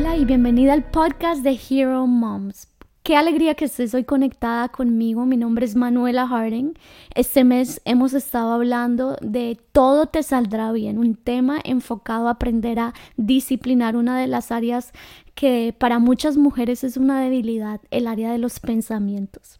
Hola y bienvenida al podcast de Hero Moms. Qué alegría que estés hoy conectada conmigo. Mi nombre es Manuela Harding. Este mes hemos estado hablando de todo te saldrá bien, un tema enfocado a aprender a disciplinar una de las áreas que para muchas mujeres es una debilidad, el área de los pensamientos.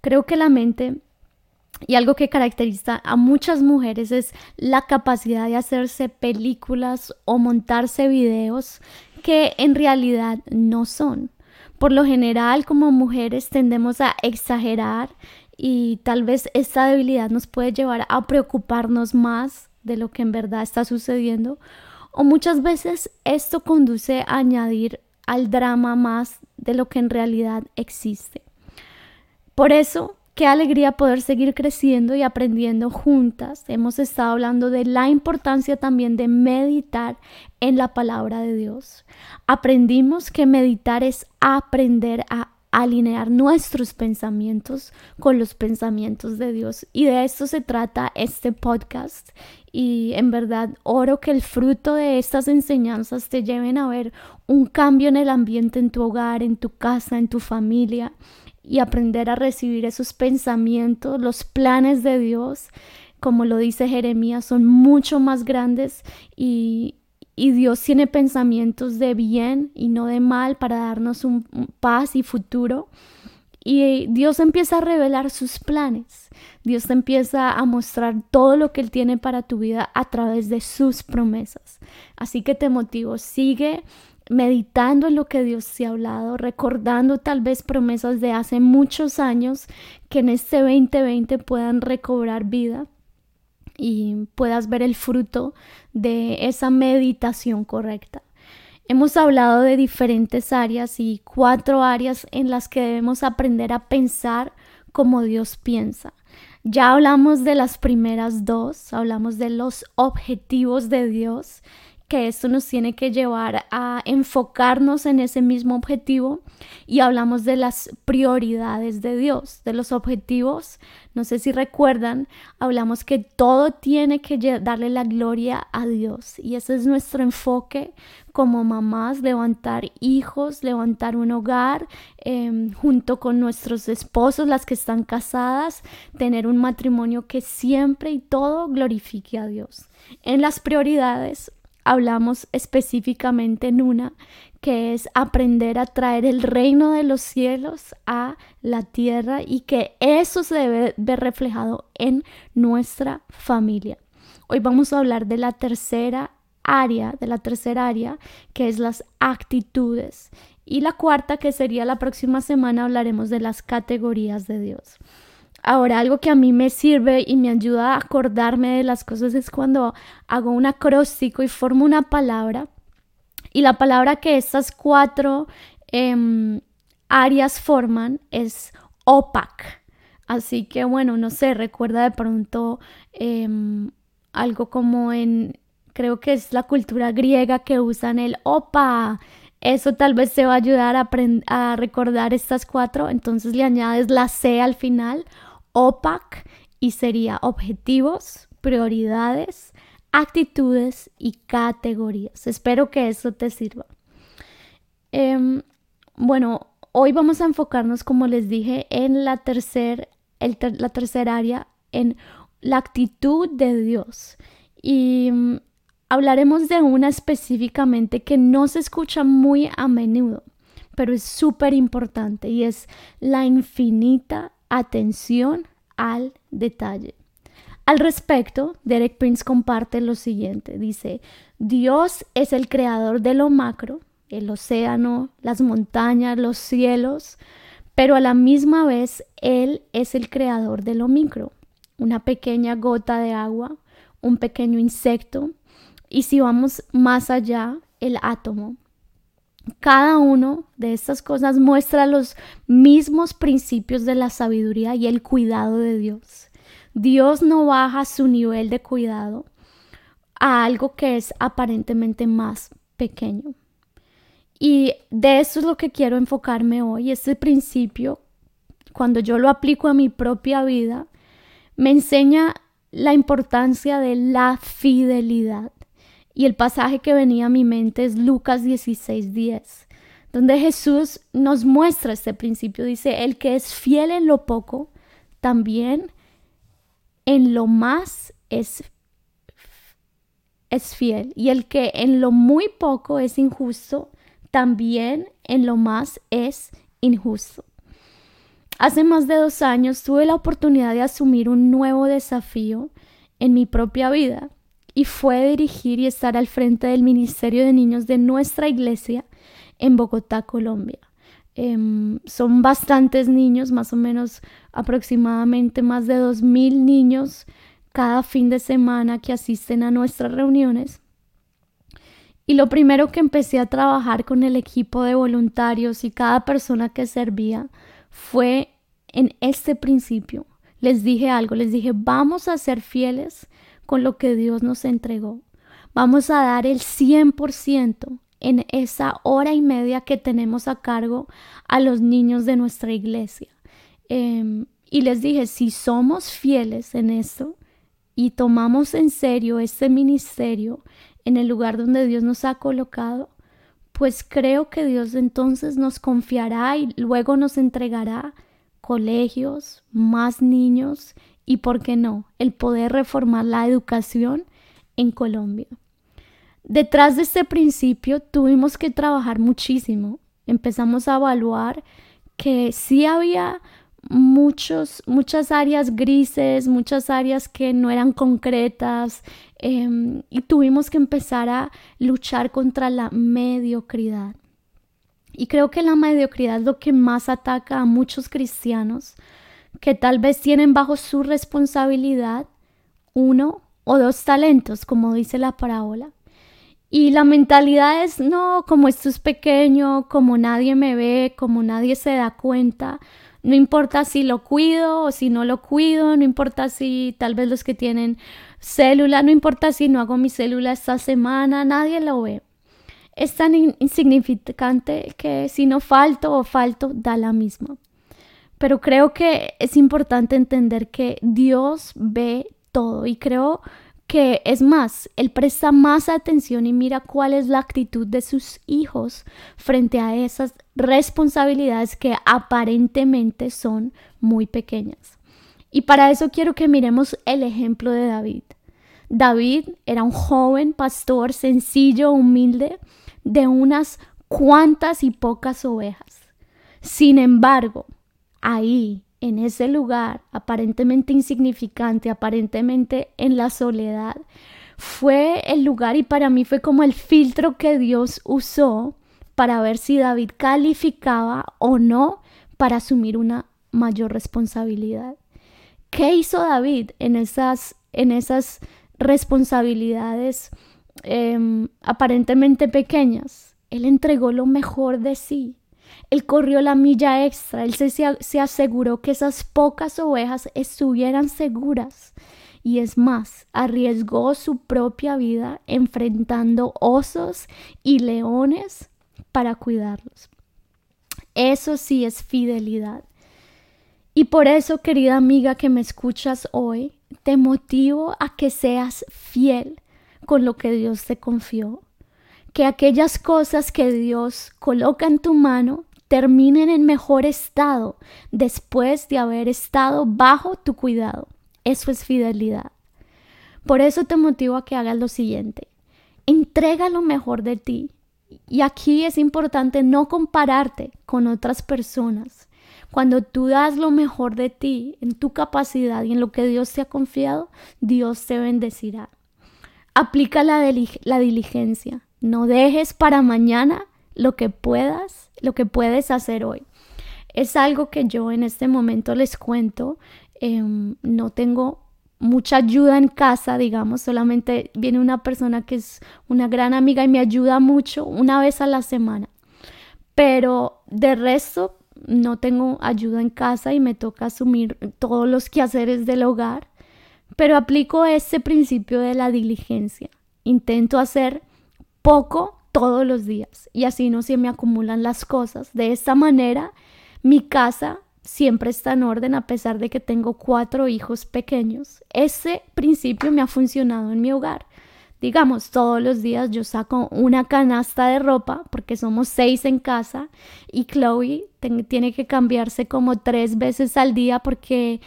Creo que la mente y algo que caracteriza a muchas mujeres es la capacidad de hacerse películas o montarse videos que en realidad no son. Por lo general, como mujeres tendemos a exagerar y tal vez esta debilidad nos puede llevar a preocuparnos más de lo que en verdad está sucediendo. O muchas veces esto conduce a añadir al drama más de lo que en realidad existe. Por eso Qué alegría poder seguir creciendo y aprendiendo juntas. Hemos estado hablando de la importancia también de meditar en la palabra de Dios. Aprendimos que meditar es aprender a alinear nuestros pensamientos con los pensamientos de Dios. Y de esto se trata este podcast. Y en verdad oro que el fruto de estas enseñanzas te lleven a ver un cambio en el ambiente en tu hogar, en tu casa, en tu familia y aprender a recibir esos pensamientos, los planes de Dios, como lo dice Jeremías, son mucho más grandes y, Dios tiene pensamientos de bien y no de mal para darnos un, paz y futuro. Y Dios empieza a revelar sus planes. Dios te empieza a mostrar todo lo que Él tiene para tu vida a través de sus promesas. Así que te motivo, sigue meditando en lo que Dios te ha hablado, recordando tal vez promesas de hace muchos años que en este 2020 puedan recobrar vida y puedas ver el fruto de esa meditación correcta. Hemos hablado de diferentes áreas y cuatro áreas en las que debemos aprender a pensar como Dios piensa. Ya hablamos de las primeras dos, hablamos de los objetivos de Dios que esto nos tiene que llevar a enfocarnos en ese mismo objetivo y hablamos de las prioridades de Dios, de los objetivos. No sé si recuerdan, hablamos que todo tiene que darle la gloria a Dios y ese es nuestro enfoque como mamás, levantar hijos, levantar un hogar em, junto con nuestros esposos, las que están casadas, tener un matrimonio que siempre y todo glorifique a Dios. En las prioridades hablamos específicamente en una que es aprender a traer el reino de los cielos a la tierra y que eso se debe ver reflejado en nuestra familia. Hoy vamos a hablar de la tercera área, de la tercera área, que es las actitudes. Y la cuarta, que sería la próxima semana, hablaremos de las categorías de Dios. Ahora, algo que a mí me sirve y me ayuda a acordarme de las cosas es cuando hago un acróstico y formo una palabra. Y la palabra que estas cuatro em, áreas forman es opac. Así que bueno, no sé, recuerda de pronto em, algo como en, creo que es la cultura griega que usan el opa. Eso tal vez te va a ayudar a, a recordar estas cuatro. Entonces le añades la C al final OPAC y sería objetivos, prioridades, actitudes y categorías. Espero que eso te sirva. Em, bueno, hoy vamos a enfocarnos, como les dije, en la tercera la tercera área, en la actitud de Dios. Y hablaremos de una específicamente que no se escucha muy a menudo, pero es súper importante y es la infinita atención al detalle. Al respecto, Derek Prince comparte lo siguiente. Dice, Dios es el creador de lo macro, el océano, las montañas, los cielos, pero a la misma vez Él es el creador de lo micro, una pequeña gota de agua, un pequeño insecto, y si vamos más allá, el átomo, cada uno de estas cosas muestra los mismos principios de la sabiduría y el cuidado de Dios. Dios no baja su nivel de cuidado a algo que es aparentemente más pequeño. Y de eso es lo que quiero enfocarme hoy. Este principio, cuando yo lo aplico a mi propia vida, me enseña la importancia de la fidelidad. Y el pasaje que venía a mi mente es Lucas 16:10, donde Jesús nos muestra este principio. Dice, el que es fiel en lo poco, también en lo más es, es fiel. Y el que en lo muy poco es injusto, también en lo más es injusto. Hace más de dos años tuve la oportunidad de asumir un nuevo desafío en mi propia vida y fue dirigir y estar al frente del Ministerio de Niños de nuestra iglesia en Bogotá, Colombia. Em, son bastantes niños, más o menos aproximadamente más de 2.000 niños cada fin de semana que asisten a nuestras reuniones. Y lo primero que empecé a trabajar con el equipo de voluntarios y cada persona que servía fue en este principio. Les dije algo, les dije, vamos a ser fieles con lo que Dios nos entregó. Vamos a dar el 100% en esa hora y media que tenemos a cargo a los niños de nuestra iglesia. Em, y les dije, si somos fieles en esto y tomamos en serio este ministerio en el lugar donde Dios nos ha colocado, pues creo que Dios entonces nos confiará y luego nos entregará colegios, más niños y, ¿por qué no?, el poder reformar la educación en Colombia. Detrás de este principio tuvimos que trabajar muchísimo. Empezamos a evaluar que sí había muchos, muchas áreas grises, muchas áreas que no eran concretas em, y tuvimos que empezar a luchar contra la mediocridad. Y creo que la mediocridad es lo que más ataca a muchos cristianos que tal vez tienen bajo su responsabilidad uno o dos talentos, como dice la parábola. Y la mentalidad es, no, como esto es pequeño, como nadie me ve, como nadie se da cuenta, no importa si lo cuido o si no lo cuido, no importa si tal vez los que tienen célula, no importa si no hago mi célula esta semana, nadie lo ve. Es tan insignificante que si no falto o falto, da la misma. Pero creo que es importante entender que Dios ve todo y creo que es más, Él presta más atención y mira cuál es la actitud de sus hijos frente a esas responsabilidades que aparentemente son muy pequeñas. Y para eso quiero que miremos el ejemplo de David. David era un joven pastor sencillo, humilde, de unas cuantas y pocas ovejas. Sin embargo, ahí en ese lugar aparentemente insignificante, aparentemente en la soledad, fue el lugar y para mí fue como el filtro que Dios usó para ver si David calificaba o no para asumir una mayor responsabilidad. ¿Qué hizo David en esas, en esas responsabilidades em, aparentemente pequeñas? Él entregó lo mejor de sí. Él corrió la milla extra, él se, aseguró que esas pocas ovejas estuvieran seguras. Y es más, arriesgó su propia vida enfrentando osos y leones para cuidarlos. Eso sí es fidelidad. Y por eso, querida amiga que me escuchas hoy, te motivo a que seas fiel con lo que Dios te confió. Que aquellas cosas que Dios coloca en tu mano terminen en mejor estado después de haber estado bajo tu cuidado. Eso es fidelidad. Por eso te motivo a que hagas lo siguiente. Entrega lo mejor de ti. Y aquí es importante no compararte con otras personas. Cuando tú das lo mejor de ti, en tu capacidad y en lo que Dios te ha confiado, Dios te bendecirá. Aplica la, la diligencia. No dejes para mañana lo que puedas, lo que puedes hacer hoy. Es algo que yo en este momento les cuento. Em, no tengo mucha ayuda en casa, digamos, solamente viene una persona que es una gran amiga y me ayuda mucho una vez a la semana. Pero de resto no tengo ayuda en casa y me toca asumir todos los quehaceres del hogar. Pero aplico ese principio de la diligencia. Intento hacer poco todos los días y así no se me acumulan las cosas. De esta manera, mi casa siempre está en orden a pesar de que tengo cuatro hijos pequeños. Ese principio me ha funcionado en mi hogar. digamos, todos los días yo saco una canasta de ropa porque somos seis en casa y Chloe tiene que cambiarse como tres veces al día porque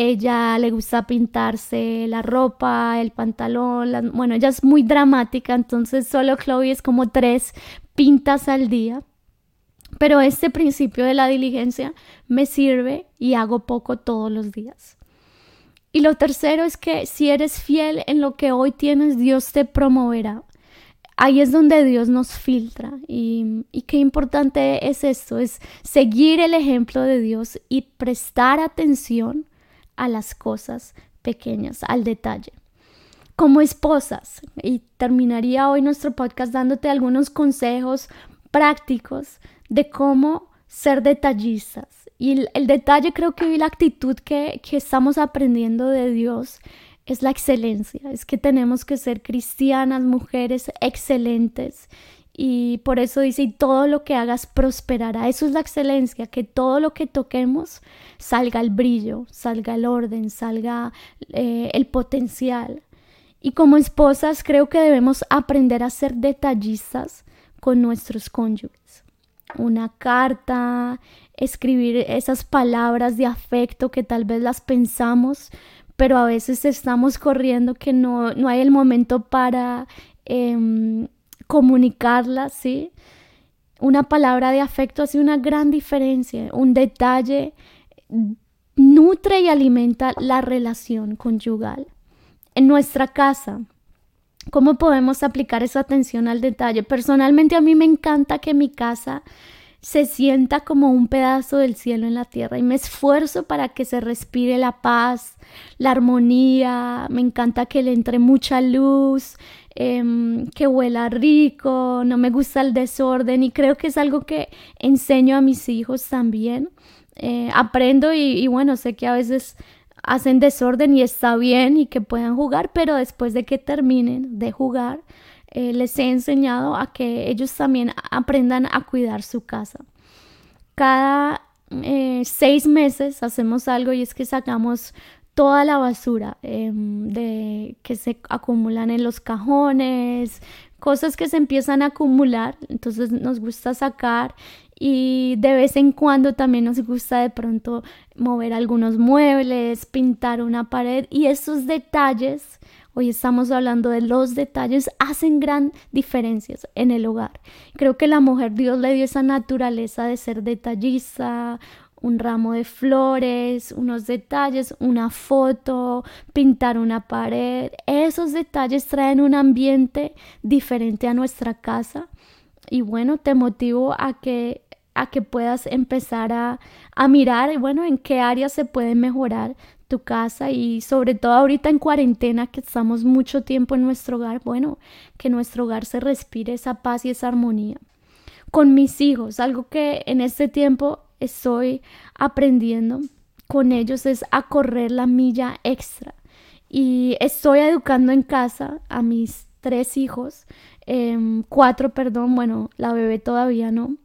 ella le gusta pintarse la ropa, el pantalón, bueno, ella es muy dramática, entonces solo Chloe es como tres pintas al día. Pero este principio de la diligencia me sirve y hago poco todos los días. Y lo tercero es que si eres fiel en lo que hoy tienes, Dios te promoverá. Ahí es donde Dios nos filtra. Y, qué importante es esto, es seguir el ejemplo de Dios y prestar atención a las cosas pequeñas, al detalle. Como esposas, y terminaría hoy nuestro podcast dándote algunos consejos prácticos de cómo ser detallistas. Y el, detalle creo que hoy la actitud que, que estamos aprendiendo de Dios es la excelencia, es que tenemos que ser cristianas, mujeres excelentes. Y por eso dice, y todo lo que hagas prosperará. Eso es la excelencia, que todo lo que toquemos salga el brillo, salga el orden, salga eh, el potencial. Y como esposas creo que debemos aprender a ser detallistas con nuestros cónyuges una carta, escribir esas palabras de afecto que tal vez las pensamos, pero a veces estamos corriendo que no, no hay el momento para em, comunicarlas, ¿sí? Una palabra de afecto hace una gran diferencia, un detalle nutre y alimenta la relación conyugal. En nuestra casa, ¿Cómo podemos aplicar esa atención al detalle? Personalmente a mí me encanta que mi casa se sienta como un pedazo del cielo en la tierra y me esfuerzo para que se respire la paz, la armonía, me encanta que le entre mucha luz, em, que huela rico, no me gusta el desorden y creo que es algo que enseño a mis hijos también. Eh, aprendo y bueno, sé que a veces hacen desorden y está bien y que puedan jugar, pero después de que terminen de jugar, eh, les he enseñado a que ellos también aprendan a cuidar su casa. Cada eh, seis meses hacemos algo y es que sacamos toda la basura em, de, que se acumulan en los cajones, cosas que se empiezan a acumular, entonces nos gusta sacar y de vez en cuando también nos gusta de pronto mover algunos muebles, pintar una pared y esos detalles, hoy estamos hablando de los detalles, hacen gran diferencias en el hogar. Creo que la mujer Dios le dio esa naturaleza de ser detallista, un ramo de flores, unos detalles, una foto, pintar una pared. Esos detalles traen un ambiente diferente a nuestra casa. Y bueno, te motivo a que a que puedas empezar a, a mirar, bueno, en qué áreas se puede mejorar tu casa y sobre todo ahorita en cuarentena que estamos mucho tiempo en nuestro hogar, bueno, que nuestro hogar se respire esa paz y esa armonía. Con mis hijos, algo que en este tiempo estoy aprendiendo con ellos es a correr la milla extra. Y estoy educando en casa a mis tres hijos, em, cuatro, perdón, bueno, la bebé todavía no,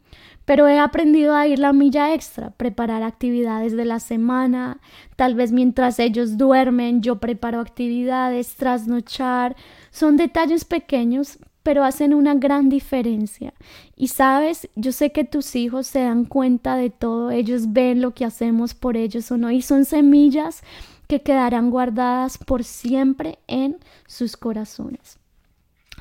pero he aprendido a ir la milla extra, preparar actividades de la semana, tal vez mientras ellos duermen yo preparo actividades, trasnochar, son detalles pequeños, pero hacen una gran diferencia. Y sabes, yo sé que tus hijos se dan cuenta de todo, ellos ven lo que hacemos por ellos o no, y son semillas que quedarán guardadas por siempre en sus corazones.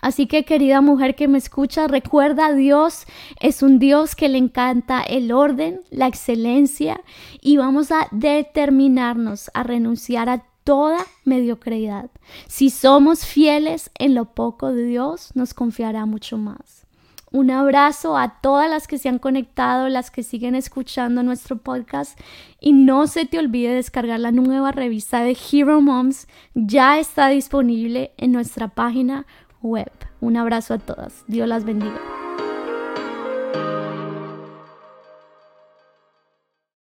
Así que querida mujer que me escucha, recuerda, Dios es un Dios que le encanta el orden, la excelencia y vamos a determinarnos a renunciar a toda mediocridad. Si somos fieles en lo poco de Dios, nos confiará mucho más. Un abrazo a todas las que se han conectado, las que siguen escuchando nuestro podcast y no se te olvide descargar la nueva revista de Hero Moms. Ya está disponible en nuestra página web. Un abrazo a todas. Dios las bendiga.